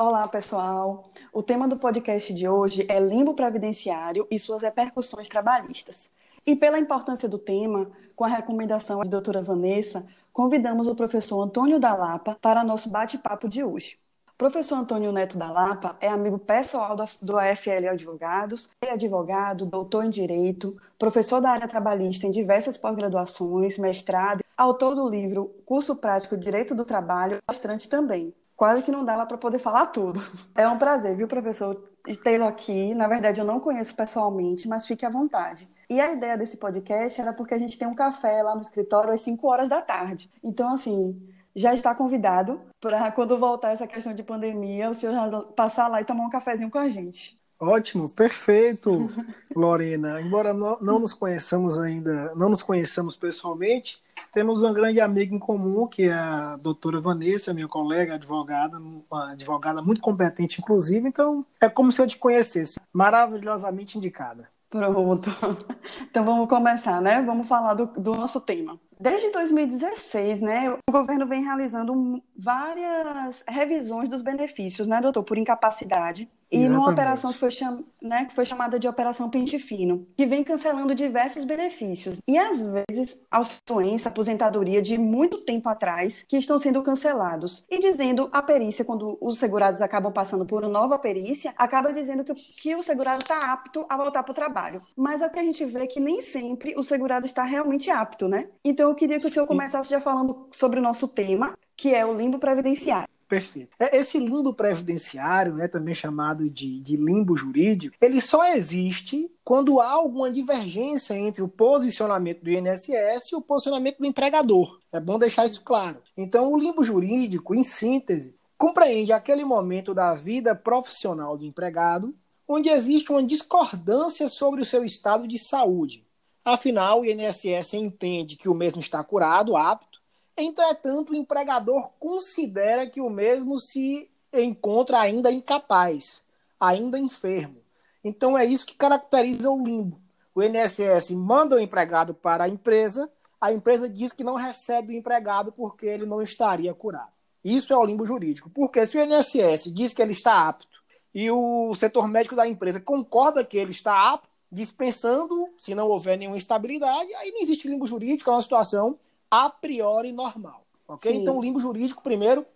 Olá, pessoal. O tema do podcast de hoje é limbo previdenciário e suas repercussões trabalhistas. E pela importância do tema, com a recomendação da doutora Vanessa, convidamos o professor Antônio da Lapa para nosso bate-papo de hoje. Professor Antônio Neto da Lapa é amigo pessoal do AFL Advogados, é advogado, doutor em Direito, professor da área trabalhista em diversas pós-graduações, mestrado, autor do livro Curso Prático Direito do Trabalho, bastante também quase que não dava para poder falar tudo. É um prazer, viu, professor, tê-lo aqui. Na verdade, eu não conheço pessoalmente, mas fique à vontade. E a ideia desse podcast era porque a gente tem um café lá no escritório às 5 horas da tarde. Então, assim, já está convidado para quando voltar essa questão de pandemia, o senhor já passar lá e tomar um cafezinho com a gente. Ótimo, perfeito, Lorena. Embora não nos conheçamos ainda, não nos conheçamos pessoalmente, temos uma grande amiga em comum, que é a doutora Vanessa, minha colega, advogada, uma advogada muito competente, inclusive, então é como se eu te conhecesse. Maravilhosamente indicada. Pronto. Então vamos começar, né? Vamos falar do, do nosso tema. Desde 2016, né, o governo vem realizando várias revisões dos benefícios, né, doutor, por incapacidade. E Exatamente. numa operação que foi, cham... né, que foi chamada de Operação Pente Fino, que vem cancelando diversos benefícios. E às vezes, doença, aposentadoria de muito tempo atrás, que estão sendo cancelados. E dizendo a perícia, quando os segurados acabam passando por uma nova perícia, acaba dizendo que, que o segurado está apto a voltar para o trabalho. Mas é que a gente vê que nem sempre o segurado está realmente apto, né? Então, eu queria que o senhor começasse já falando sobre o nosso tema, que é o limbo previdenciário. Perfeito. É, esse limbo previdenciário, né, também chamado de, de limbo jurídico, ele só existe quando há alguma divergência entre o posicionamento do INSS e o posicionamento do empregador. É bom deixar isso claro. Então, o limbo jurídico, em síntese, compreende aquele momento da vida profissional do empregado onde existe uma discordância sobre o seu estado de saúde, Afinal, o INSS entende que o mesmo está curado, apto. Entretanto, o empregador considera que o mesmo se encontra ainda incapaz, ainda enfermo. Então é isso que caracteriza o limbo. O INSS manda o empregado para a empresa, a empresa diz que não recebe o empregado porque ele não estaria curado. Isso é o limbo jurídico. Porque se o INSS diz que ele está apto e o setor médico da empresa concorda que ele está apto, dispensando, se não houver nenhuma estabilidade, aí não existe limbo jurídico, é uma situação a priori normal. Ok? Sim. Então, o limbo jurídico, primeiro,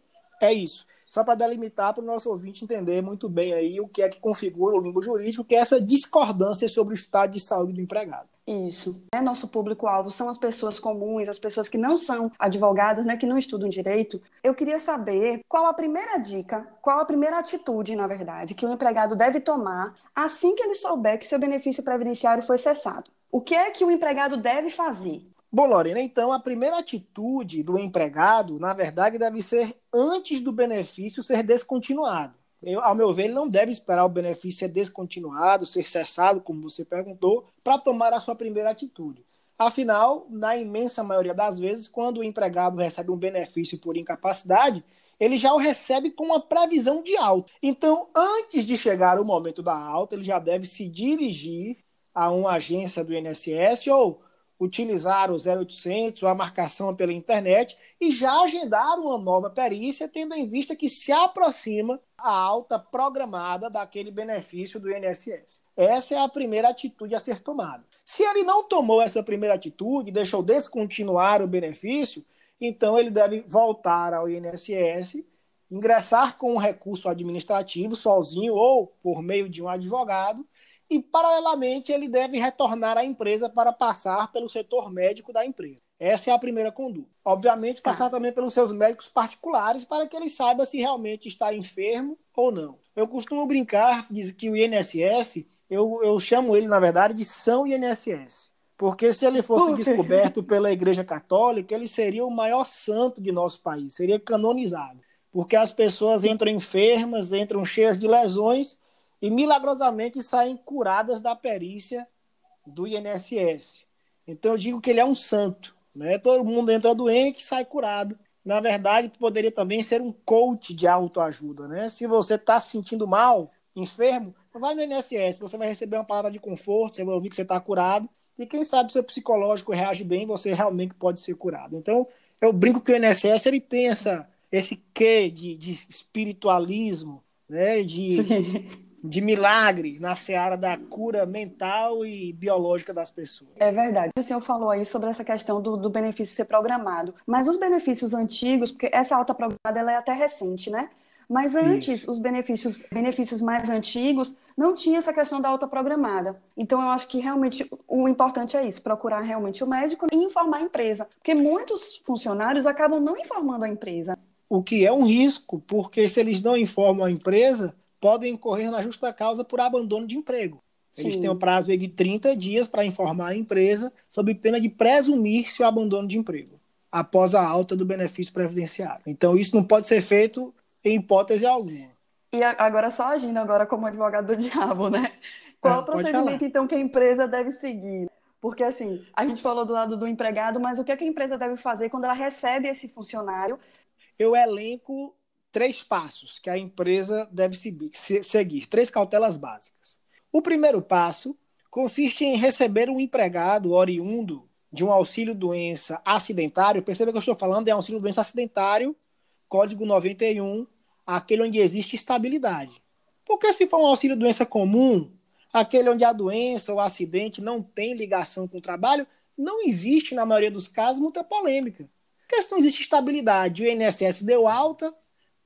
é isso. Só para delimitar para o nosso ouvinte entender muito bem aí o que é que configura o limbo jurídico, que é essa discordância sobre o estado de saúde do empregado. Isso. É nosso público-alvo são as pessoas comuns, as pessoas que não são advogadas, né, que não estudam direito. Eu queria saber qual a primeira dica, qual a primeira atitude, na verdade, que o empregado deve tomar assim que ele souber que seu benefício previdenciário foi cessado. O que é que o empregado deve fazer? Bom, Lorena, então a primeira atitude do empregado, na verdade, deve ser antes do benefício ser descontinuado. Eu, ao meu ver, ele não deve esperar o benefício ser descontinuado, ser cessado, como você perguntou, para tomar a sua primeira atitude. Afinal, na imensa maioria das vezes, quando o empregado recebe um benefício por incapacidade, ele já o recebe com uma previsão de alta. Então, antes de chegar o momento da alta, ele já deve se dirigir a uma agência do INSS ou utilizar o 0800 ou a marcação pela internet e já agendar uma nova perícia, tendo em vista que se aproxima a alta programada daquele benefício do INSS. Essa é a primeira atitude a ser tomada. Se ele não tomou essa primeira atitude, deixou descontinuar o benefício, então ele deve voltar ao INSS, ingressar com um recurso administrativo sozinho ou por meio de um advogado e, paralelamente, ele deve retornar à empresa para passar pelo setor médico da empresa. Essa é a primeira conduta. Obviamente, tá. passar também pelos seus médicos particulares para que ele saiba se realmente está enfermo ou não. Eu costumo brincar, diz que o INSS, eu, eu chamo ele, na verdade, de São INSS. Porque se ele fosse descoberto pela Igreja Católica, ele seria o maior santo de nosso país, seria canonizado. Porque as pessoas entram enfermas, entram cheias de lesões e milagrosamente saem curadas da perícia do INSS. Então eu digo que ele é um santo, né? Todo mundo entra doente e sai curado. Na verdade, poderia também ser um coach de autoajuda, né? Se você está se sentindo mal, enfermo, vai no INSS, você vai receber uma palavra de conforto, você vai ouvir que você está curado, e quem sabe seu psicológico reage bem, você realmente pode ser curado. Então, eu brinco que o INSS ele tem essa, esse quê de, de espiritualismo, né, de, de milagre na seara da cura mental e biológica das pessoas. É verdade. O senhor falou aí sobre essa questão do, do benefício ser programado, mas os benefícios antigos, porque essa alta programada ela é até recente, né? Mas antes, Isso. os benefícios, benefícios mais antigos não tinha essa questão da alta programada. Então, eu acho que realmente o importante é isso, procurar realmente o médico e informar a empresa. Porque muitos funcionários acabam não informando a empresa. O que é um risco, porque se eles não informam a empresa, podem incorrer na justa causa por abandono de emprego. Eles Sim. têm um prazo de 30 dias para informar a empresa, sob pena de presumir-se o abandono de emprego, após a alta do benefício previdenciário. Então, isso não pode ser feito em hipótese alguma. E agora só agindo agora como advogado do diabo, né? Qual ah, o procedimento, então, que a empresa deve seguir? Porque, assim, a gente falou do lado do empregado, mas o que, é que a empresa deve fazer quando ela recebe esse funcionário? Eu elenco três passos que a empresa deve seguir, três cautelas básicas. O primeiro passo consiste em receber um empregado oriundo de um auxílio-doença acidentário. Perceba que eu estou falando de auxílio-doença acidentário, código 91, aquele onde existe estabilidade. Porque se for um auxílio doença comum, aquele onde a doença ou acidente não tem ligação com o trabalho, não existe, na maioria dos casos, muita polêmica. Porque se não existe estabilidade, o INSS deu alta,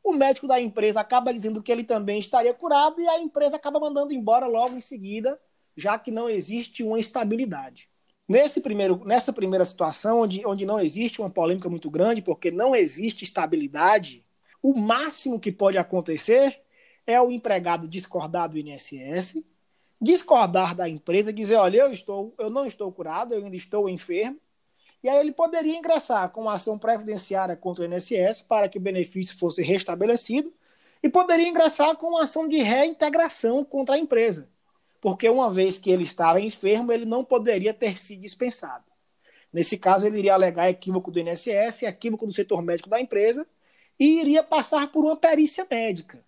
o médico da empresa acaba dizendo que ele também estaria curado e a empresa acaba mandando embora logo em seguida, já que não existe uma estabilidade. Nesse primeiro, nessa primeira situação, onde, onde não existe uma polêmica muito grande, porque não existe estabilidade, o máximo que pode acontecer é o empregado discordar do INSS, discordar da empresa, dizer, olha, eu estou, eu não estou curado, eu ainda estou enfermo, e aí ele poderia ingressar com uma ação previdenciária contra o INSS para que o benefício fosse restabelecido e poderia ingressar com uma ação de reintegração contra a empresa, porque uma vez que ele estava enfermo, ele não poderia ter sido dispensado. Nesse caso, ele iria alegar equívoco do INSS, equívoco do setor médico da empresa, e iria passar por uma perícia médica,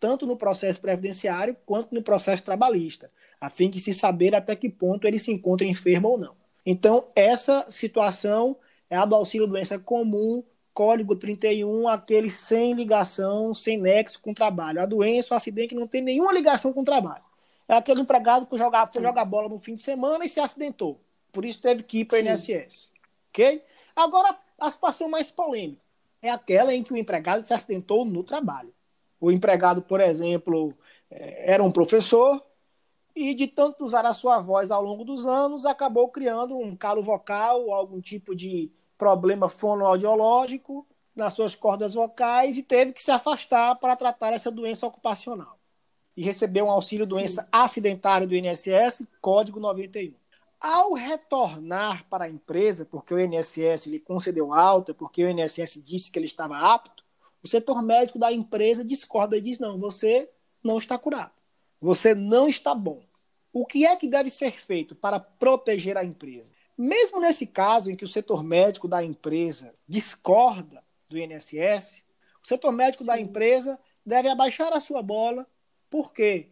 tanto no processo previdenciário quanto no processo trabalhista, a fim de se saber até que ponto ele se encontra enfermo ou não. Então, essa situação é a do auxílio doença comum, código 31, aquele sem ligação, sem nexo com o trabalho. A doença, o acidente não tem nenhuma ligação com o trabalho. É aquele empregado que jogar, foi jogar bola no fim de semana e se acidentou. Por isso teve que ir para o INSS. Ok? Agora, a situação mais polêmica é aquela em que o empregado se acidentou no trabalho. O empregado, por exemplo, é, era um professor e, de tanto usar a sua voz ao longo dos anos, acabou criando um calo vocal, algum tipo de problema fonoaudiológico nas suas cordas vocais e teve que se afastar para tratar essa doença ocupacional. E recebeu um auxílio doença acidentário do INSS, código 91. Ao retornar para a empresa, porque o INSS lhe concedeu alta, porque o INSS disse que ele estava apto, o setor médico da empresa discorda e diz: não, você não está curado. Você não está bom. O que é que deve ser feito para proteger a empresa? Mesmo nesse caso em que o setor médico da empresa discorda do INSS, o setor médico da empresa deve abaixar a sua bola, porque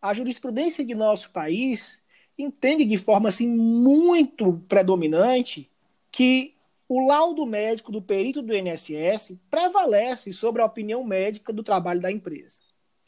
a jurisprudência de nosso país entende de forma assim muito predominante que o laudo médico do perito do INSS prevalece sobre a opinião médica do trabalho da empresa.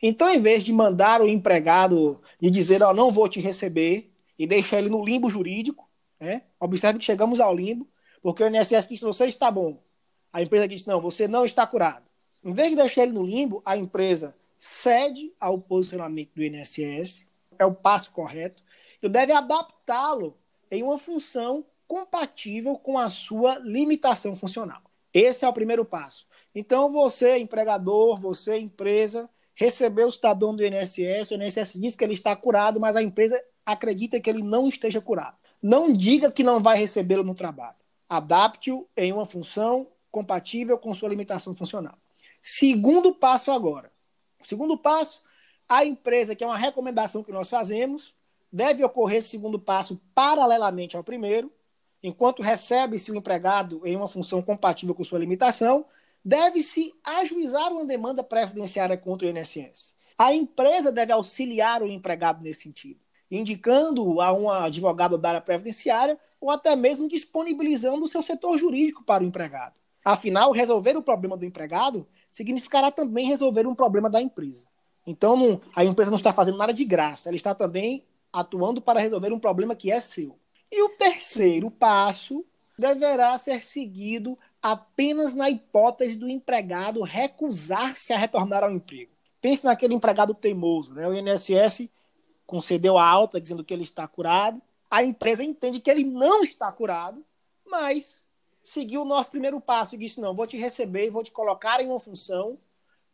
Então, em vez de mandar o empregado e dizer, ó, não vou te receber, e deixar ele no limbo jurídico, né? observe que chegamos ao limbo, porque o INSS diz, você está bom. A empresa diz, não, você não está curado. Em vez de deixar ele no limbo, a empresa cede ao posicionamento do INSS, é o passo correto, Tu deve adaptá-lo em uma função compatível com a sua limitação funcional. Esse é o primeiro passo. Então, você, empregador, você, empresa, recebeu o cidadão do INSS, o INSS diz que ele está curado, mas a empresa acredita que ele não esteja curado. Não diga que não vai recebê-lo no trabalho. Adapte-o em uma função compatível com sua limitação funcional. Segundo passo agora. Segundo passo, a empresa, que é uma recomendação que nós fazemos, deve ocorrer esse segundo passo paralelamente ao primeiro, enquanto recebe-se o empregado em uma função compatível com sua limitação, deve-se ajuizar uma demanda previdenciária contra o INSS. A empresa deve auxiliar o empregado nesse sentido, indicando a um advogado da área previdenciária ou até mesmo disponibilizando o seu setor jurídico para o empregado. Afinal, resolver o problema do empregado significará também resolver um problema da empresa. Então, não, a empresa não está fazendo nada de graça, ela está também atuando para resolver um problema que é seu. E o terceiro passo deverá ser seguido apenas na hipótese do empregado recusar-se a retornar ao emprego. Pense naquele empregado teimoso, né? O INSS concedeu a alta dizendo que ele está curado, a empresa entende que ele não está curado, mas seguiu o nosso primeiro passo e disse: não, vou te receber e vou te colocar em uma função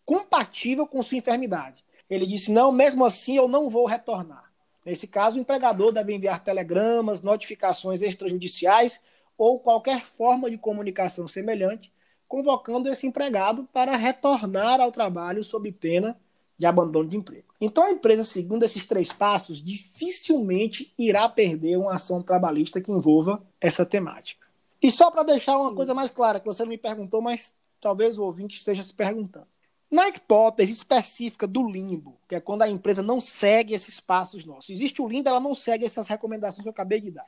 compatível com sua enfermidade. Ele disse: não, mesmo assim eu não vou retornar. Nesse caso, o empregador deve enviar telegramas, notificações extrajudiciais ou qualquer forma de comunicação semelhante, convocando esse empregado para retornar ao trabalho sob pena de abandono de emprego. Então, a empresa, segundo esses três passos, dificilmente irá perder uma ação trabalhista que envolva essa temática. E só para deixar uma Sim. coisa mais clara, que você não me perguntou, mas talvez o ouvinte esteja se perguntando. Na hipótese específica do limbo, que é quando a empresa não segue esses passos nossos, existe o limbo, ela não segue essas recomendações que eu acabei de dar.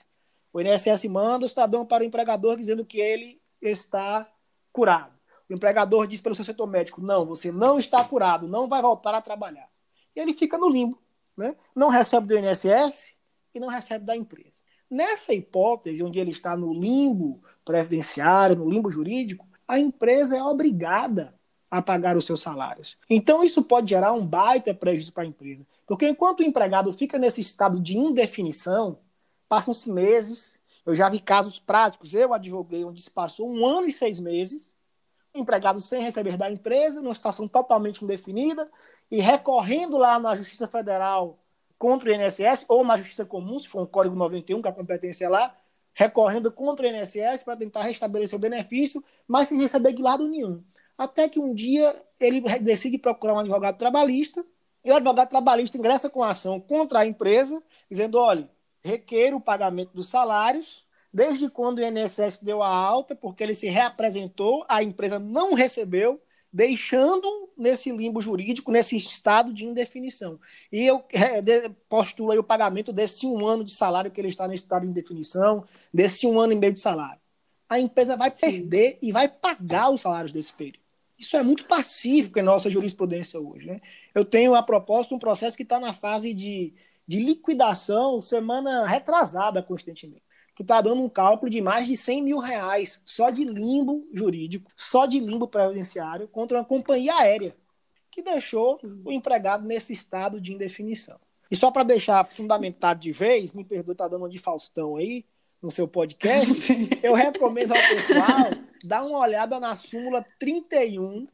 O INSS manda o cidadão para o empregador dizendo que ele está curado. O empregador diz pelo seu setor médico: não, você não está curado, não vai voltar a trabalhar. E ele fica no limbo. Né? Não recebe do INSS e não recebe da empresa. Nessa hipótese, onde ele está no limbo previdenciário, no limbo jurídico, a empresa é obrigada a pagar os seus salários. Então, isso pode gerar um baita prejuízo para a empresa. Porque enquanto o empregado fica nesse estado de indefinição, Passam-se meses. Eu já vi casos práticos. Eu advoguei onde se passou um ano e seis meses, empregado sem receber da empresa, numa situação totalmente indefinida, e recorrendo lá na Justiça Federal contra o INSS, ou na Justiça Comum, se for um Código 91, que a competência é lá, recorrendo contra o INSS para tentar restabelecer o benefício, mas sem receber de lado nenhum. Até que um dia ele decide procurar um advogado trabalhista, e o advogado trabalhista ingressa com a ação contra a empresa, dizendo: olha, requer o pagamento dos salários, desde quando o INSS deu a alta, porque ele se reapresentou, a empresa não recebeu, deixando nesse limbo jurídico, nesse estado de indefinição. E eu é, postulo aí o pagamento desse um ano de salário que ele está nesse estado de indefinição, desse um ano e meio de salário. A empresa vai perder Sim. e vai pagar os salários desse período. Isso é muito pacífico em nossa jurisprudência hoje. Né? Eu tenho, a propósito, um processo que está na fase de de liquidação semana retrasada constantemente, que está dando um cálculo de mais de 100 mil reais só de limbo jurídico, só de limbo previdenciário contra uma companhia aérea, que deixou Sim. o empregado nesse estado de indefinição. E só para deixar fundamentado de vez, me perdoe, está dando uma de Faustão aí, no seu podcast, eu recomendo ao pessoal dar uma olhada na súmula 31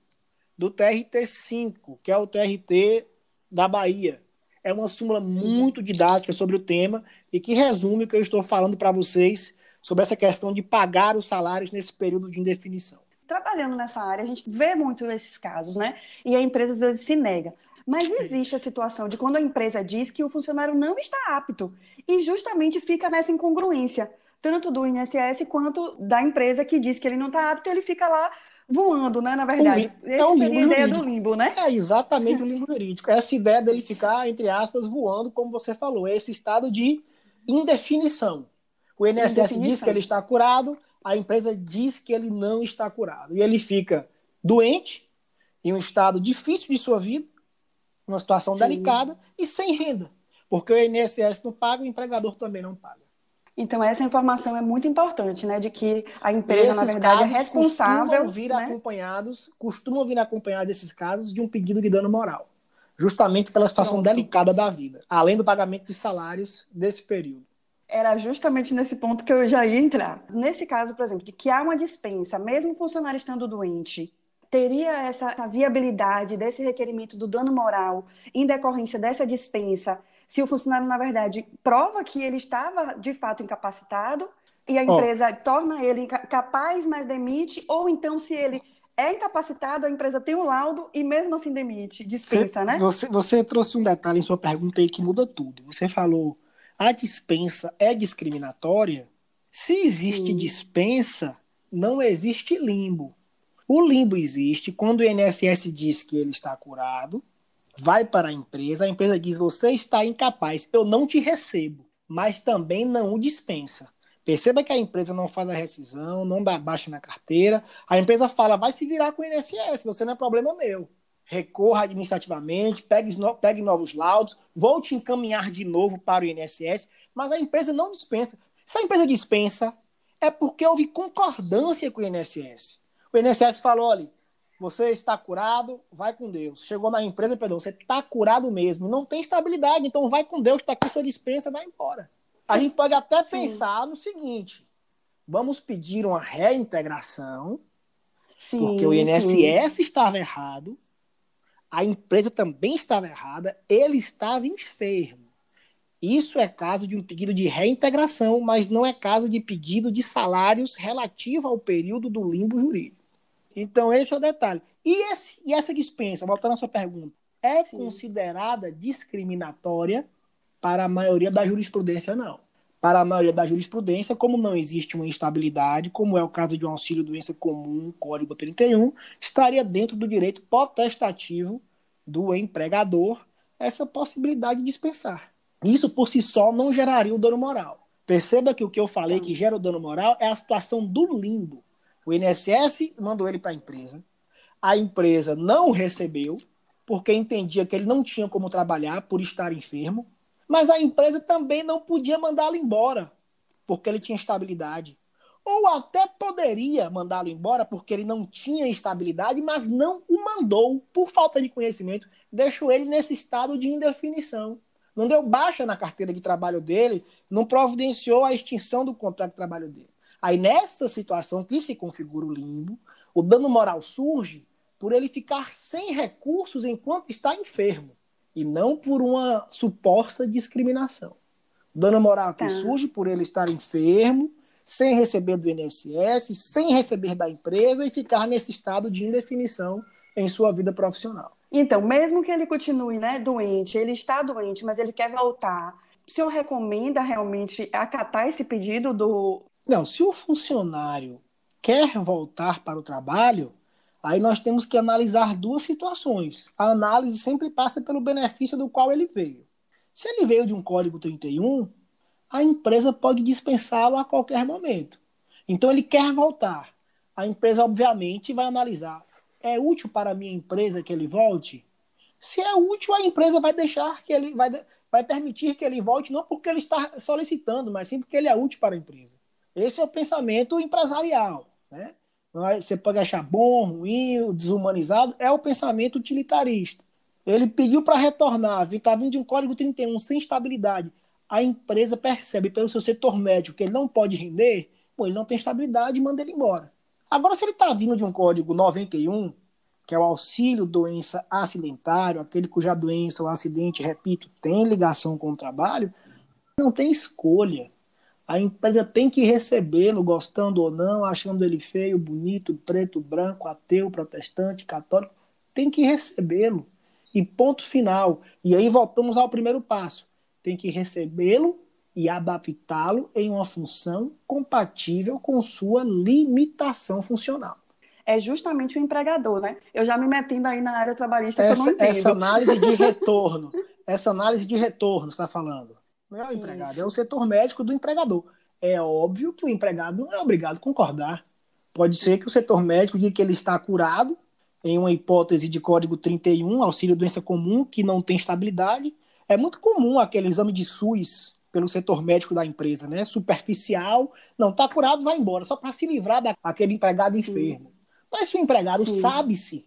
do TRT5, que é o TRT da Bahia é uma súmula muito didática sobre o tema e que resume o que eu estou falando para vocês sobre essa questão de pagar os salários nesse período de indefinição. Trabalhando nessa área, a gente vê muito esses casos, né? E a empresa às vezes se nega. Mas existe a situação de quando a empresa diz que o funcionário não está apto e justamente fica nessa incongruência, tanto do INSS quanto da empresa que diz que ele não está apto, ele fica lá voando, né? Na verdade. Essa é seria a ideia jurídico. do limbo, né? É exatamente o limbo jurídico. Essa ideia dele ficar, entre aspas, voando, como você falou, é esse estado de indefinição. O INSS indefinição. diz que ele está curado, a empresa diz que ele não está curado. E ele fica doente, em um estado difícil de sua vida, uma situação Sim. delicada e sem renda. Porque o INSS não paga, o empregador também não paga. Então, essa informação é muito importante, né? De que a empresa, Esses na verdade, é responsável. Costumam vir né? acompanhados, costumam vir acompanhados desses casos de um pedido de dano moral. Justamente pela situação Pronto. delicada da vida, além do pagamento de salários desse período. Era justamente nesse ponto que eu já ia entrar. Nesse caso, por exemplo, de que há uma dispensa, mesmo o funcionário estando doente, teria essa viabilidade desse requerimento do dano moral em decorrência dessa dispensa se o funcionário, na verdade, prova que ele estava de fato incapacitado e a empresa oh. torna ele capaz, mas demite, ou então se ele é incapacitado, a empresa tem um laudo e mesmo assim demite, dispensa, você, né? Você, você trouxe um detalhe em sua pergunta aí que muda tudo. Você falou, a dispensa é discriminatória? Se existe Sim. dispensa, não existe limbo. O limbo existe quando o INSS diz que ele está curado, vai para a empresa, a empresa diz: você está incapaz, eu não te recebo, mas também não o dispensa. Perceba que a empresa não faz a rescisão, não dá baixa na carteira. A empresa fala: vai se virar com o INSS, você não é problema meu. recorra administrativamente, pegue, pegue novos laudos, volte encaminhar de novo para o INSS, mas a empresa não dispensa. Se a empresa dispensa, é porque houve concordância com o INSS. O INSS falou: olha, você está curado, vai com Deus. Chegou na empresa, perdão, você está curado mesmo, não tem estabilidade, então vai com Deus, está aqui sua dispensa, vai embora. A gente pode até Sim. pensar no seguinte: vamos pedir uma reintegração, sim, porque o INSS sim. estava errado, a empresa também estava errada, ele estava enfermo. Isso é caso de um pedido de reintegração, mas não é caso de pedido de salários relativo ao período do limbo jurídico. Então, esse é o detalhe. E, esse, e essa dispensa, voltando à sua pergunta, é Sim. considerada discriminatória para a maioria da jurisprudência? Não. Para a maioria da jurisprudência, como não existe uma instabilidade, como é o caso de um auxílio-doença comum, Código 31, estaria dentro do direito potestativo do empregador essa possibilidade de dispensar. Isso por si só não geraria o dano moral. Perceba que o que eu falei que gera o dano moral é a situação do limbo. O INSS mandou ele para a empresa. A empresa não recebeu, porque entendia que ele não tinha como trabalhar por estar enfermo. Mas a empresa também não podia mandá-lo embora, porque ele tinha estabilidade. Ou até poderia mandá-lo embora porque ele não tinha estabilidade, mas não o mandou por falta de conhecimento. Deixou ele nesse estado de indefinição. Não deu baixa na carteira de trabalho dele, não providenciou a extinção do contrato de trabalho dele. Aí, nessa situação que se configura o limbo, o dano moral surge por ele ficar sem recursos enquanto está enfermo, e não por uma suposta discriminação. O dano moral que tá. surge por ele estar enfermo, sem receber do INSS, sem receber da empresa e ficar nesse estado de indefinição em sua vida profissional. Então, mesmo que ele continue né, doente, ele está doente, mas ele quer voltar, o senhor recomenda realmente acatar esse pedido do, não, se o funcionário quer voltar para o trabalho, aí nós temos que analisar duas situações. A análise sempre passa pelo benefício do qual ele veio. Se ele veio de um código 31, a empresa pode dispensá-lo a qualquer momento. Então ele quer voltar. A empresa, obviamente, vai analisar: é útil para a minha empresa que ele volte? Se é útil, a empresa vai deixar que ele vai, vai permitir que ele volte, não porque ele está solicitando, mas sim porque ele é útil para a empresa. Esse é o pensamento empresarial. Né? Você pode achar bom, ruim, desumanizado, é o pensamento utilitarista. Ele pediu para retornar, está vindo de um código 31 sem estabilidade. A empresa percebe pelo seu setor médico que ele não pode render, pô, ele não tem estabilidade e manda ele embora. Agora, se ele está vindo de um código 91, que é o auxílio doença acidentário, aquele cuja doença ou acidente, repito, tem ligação com o trabalho, não tem escolha. A empresa tem que recebê-lo, gostando ou não, achando ele feio, bonito, preto, branco, ateu, protestante, católico. Tem que recebê-lo. E ponto final. E aí voltamos ao primeiro passo. Tem que recebê-lo e adaptá-lo em uma função compatível com sua limitação funcional. É justamente o empregador, né? Eu já me metendo aí na área trabalhista essa, que eu não entendo. Essa análise de retorno, essa análise de retorno, está falando não é o empregado, Isso. é o setor médico do empregador. É óbvio que o empregado não é obrigado a concordar. Pode ser que o setor médico diga que ele está curado, em uma hipótese de código 31, auxílio doença comum, que não tem estabilidade. É muito comum aquele exame de SUS pelo setor médico da empresa, né? Superficial, não está curado, vai embora, só para se livrar daquele empregado Sim. enfermo. Mas se o empregado sabe-se,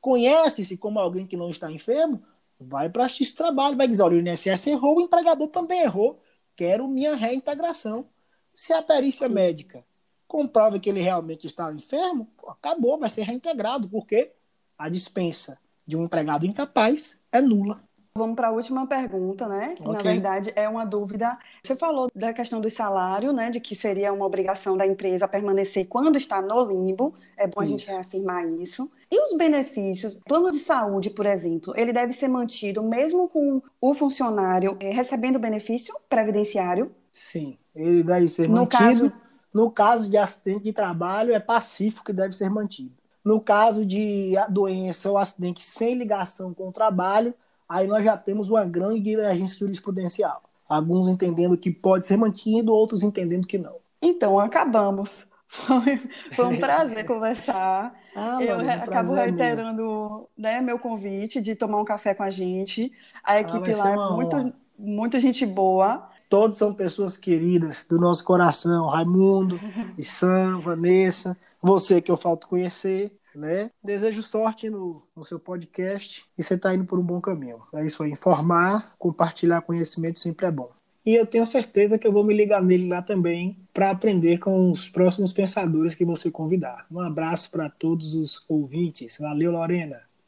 conhece-se como alguém que não está enfermo, vai para esse trabalho, vai dizer, olha, o INSS errou, o empregador também errou, quero minha reintegração. Se a perícia Sim. médica comprova que ele realmente está enfermo, acabou, vai ser reintegrado, porque a dispensa de um empregado incapaz é nula. Vamos para a última pergunta, né? Okay. na verdade, é uma dúvida. Você falou da questão do salário, né? De que seria uma obrigação da empresa permanecer quando está no limbo. É bom isso. a gente reafirmar isso. E os benefícios? Plano de saúde, por exemplo, ele deve ser mantido mesmo com o funcionário eh, recebendo benefício previdenciário? Sim, ele deve ser no mantido. Caso... No caso de acidente de trabalho, é pacífico que deve ser mantido. No caso de doença ou acidente sem ligação com o trabalho, aí nós já temos uma grande divergência jurisprudencial. Alguns entendendo que pode ser mantido, outros entendendo que não. Então, acabamos. Foi, foi um prazer conversar Ah, eu mano, acabo reiterando né, meu convite de tomar um café com a gente. A ah, equipe ah, lá é muito, muito gente boa. Todos são pessoas queridas do nosso coração. Raimundo, Sam, Vanessa, você que eu falto conhecer. Né? Desejo sorte no, no seu podcast e você está indo por um bom caminho. É isso aí, informar, compartilhar conhecimento sempre é bom. E eu tenho certeza que eu vou me ligar nele lá também para aprender com os próximos pensadores que você convidar. Um abraço para todos os ouvintes. Valeu, Lorena.